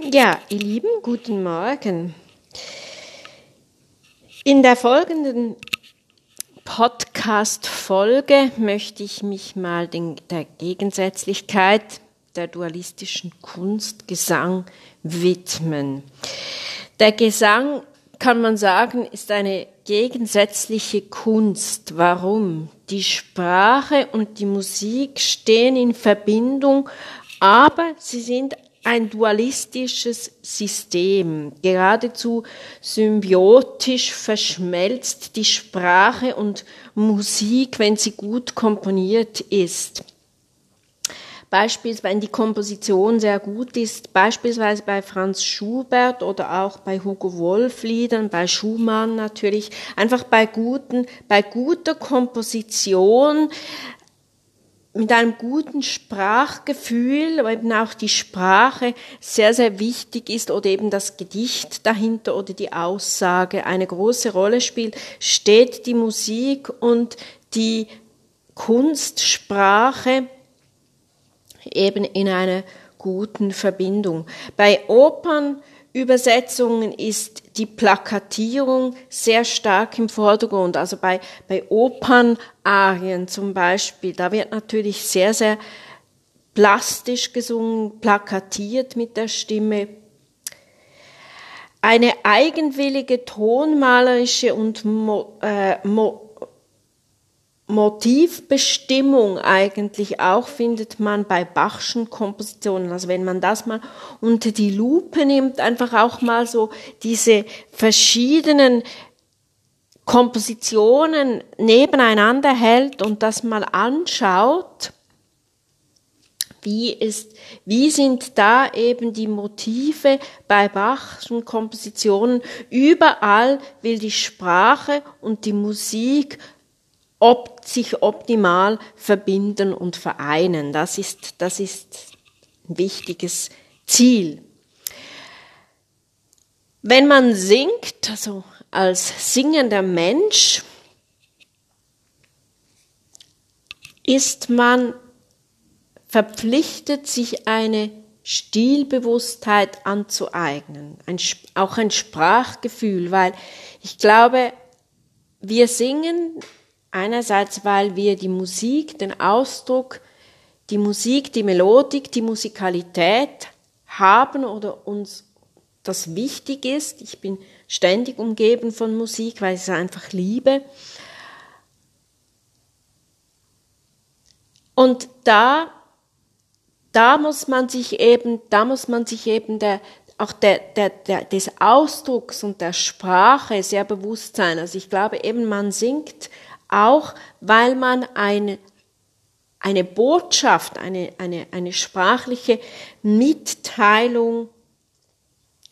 Ja, ihr Lieben, guten Morgen. In der folgenden Podcast-Folge möchte ich mich mal den, der Gegensätzlichkeit der dualistischen Kunst Gesang widmen. Der Gesang, kann man sagen, ist eine gegensätzliche Kunst. Warum? Die Sprache und die Musik stehen in Verbindung, aber sie sind ein dualistisches System. Geradezu symbiotisch verschmelzt die Sprache und Musik, wenn sie gut komponiert ist. Beispielsweise, wenn die Komposition sehr gut ist, beispielsweise bei Franz Schubert oder auch bei Hugo Wolf Liedern, bei Schumann natürlich, einfach bei guten, bei guter Komposition mit einem guten Sprachgefühl, weil eben auch die Sprache sehr, sehr wichtig ist oder eben das Gedicht dahinter oder die Aussage eine große Rolle spielt, steht die Musik und die Kunstsprache eben in einer guten Verbindung. Bei Opern Übersetzungen ist die Plakatierung sehr stark im Vordergrund. Also bei, bei Opernarien zum Beispiel, da wird natürlich sehr, sehr plastisch gesungen, plakatiert mit der Stimme. Eine eigenwillige tonmalerische und mo, äh, mo, Motivbestimmung eigentlich auch findet man bei Bachschen Kompositionen. Also wenn man das mal unter die Lupe nimmt, einfach auch mal so diese verschiedenen Kompositionen nebeneinander hält und das mal anschaut, wie ist, wie sind da eben die Motive bei Bachschen Kompositionen? Überall will die Sprache und die Musik ob, sich optimal verbinden und vereinen. Das ist, das ist ein wichtiges Ziel. Wenn man singt, also als singender Mensch, ist man verpflichtet, sich eine Stilbewusstheit anzueignen, ein, auch ein Sprachgefühl, weil ich glaube, wir singen Einerseits, weil wir die Musik, den Ausdruck, die Musik, die Melodik, die Musikalität haben oder uns das wichtig ist. Ich bin ständig umgeben von Musik, weil ich es einfach liebe. Und da, da muss man sich eben, da muss man sich eben der, auch der, der, der, des Ausdrucks und der Sprache sehr bewusst sein. Also ich glaube eben, man singt auch weil man eine, eine Botschaft, eine, eine, eine sprachliche Mitteilung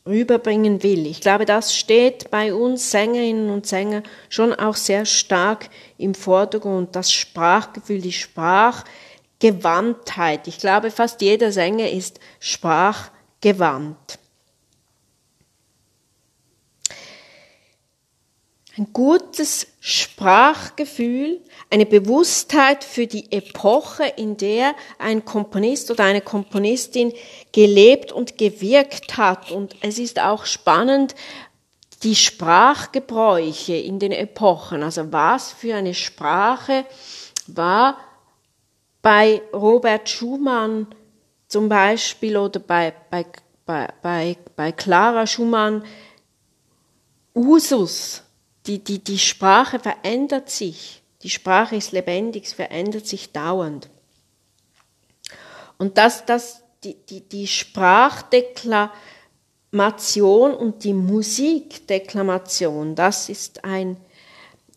rüberbringen will. Ich glaube, das steht bei uns Sängerinnen und Sängern schon auch sehr stark im Vordergrund. Das Sprachgefühl, die Sprachgewandtheit. Ich glaube, fast jeder Sänger ist sprachgewandt. Ein gutes Sprachgefühl, eine Bewusstheit für die Epoche, in der ein Komponist oder eine Komponistin gelebt und gewirkt hat. Und es ist auch spannend, die Sprachgebräuche in den Epochen, also was für eine Sprache war bei Robert Schumann zum Beispiel oder bei, bei, bei, bei Clara Schumann Usus die, die, die Sprache verändert sich. Die Sprache ist lebendig, es verändert sich dauernd. Und dass das, die, die, die Sprachdeklamation und die Musikdeklamation, das ist ein,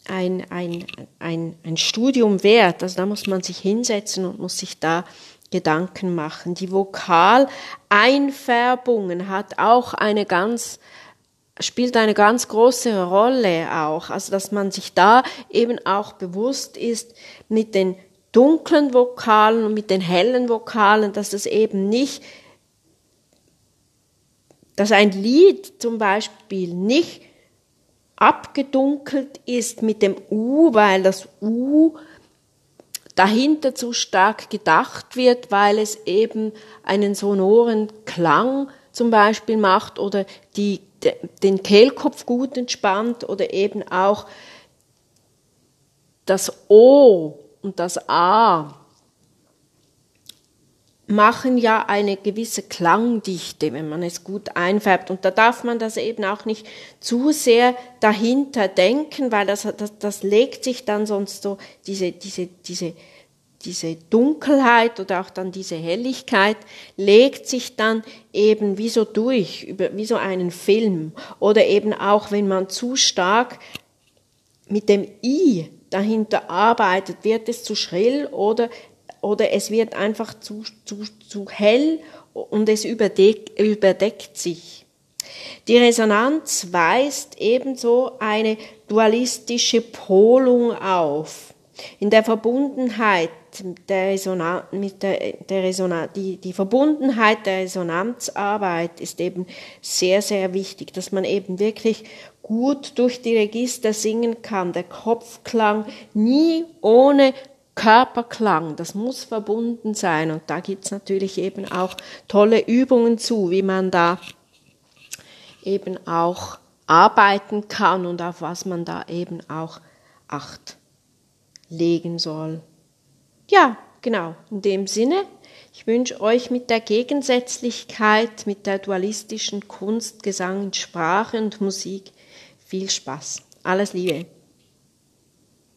ein, ein, ein, ein Studium wert. Also da muss man sich hinsetzen und muss sich da Gedanken machen. Die Vokaleinfärbungen hat auch eine ganz spielt eine ganz große Rolle auch. Also, dass man sich da eben auch bewusst ist mit den dunklen Vokalen und mit den hellen Vokalen, dass es eben nicht, dass ein Lied zum Beispiel nicht abgedunkelt ist mit dem U, weil das U dahinter zu stark gedacht wird, weil es eben einen sonoren Klang zum Beispiel macht oder die, den Kehlkopf gut entspannt oder eben auch das O und das A machen ja eine gewisse Klangdichte, wenn man es gut einfärbt. Und da darf man das eben auch nicht zu sehr dahinter denken, weil das, das, das legt sich dann sonst so, diese, diese, diese, diese Dunkelheit oder auch dann diese Helligkeit legt sich dann eben wie so durch, wie so einen Film. Oder eben auch, wenn man zu stark mit dem I dahinter arbeitet, wird es zu schrill oder oder es wird einfach zu, zu, zu hell und es überdeckt, überdeckt sich. Die Resonanz weist ebenso eine dualistische Polung auf. In der Verbundenheit der Resonanz, mit der, der Resonanz, die, die Verbundenheit der Resonanzarbeit ist eben sehr, sehr wichtig, dass man eben wirklich gut durch die Register singen kann. Der Kopfklang nie ohne Körperklang, das muss verbunden sein. Und da gibt's natürlich eben auch tolle Übungen zu, wie man da eben auch arbeiten kann und auf was man da eben auch Acht legen soll. Ja, genau, in dem Sinne, ich wünsche euch mit der Gegensätzlichkeit, mit der dualistischen Kunst, Gesang, Sprache und Musik viel Spaß. Alles Liebe.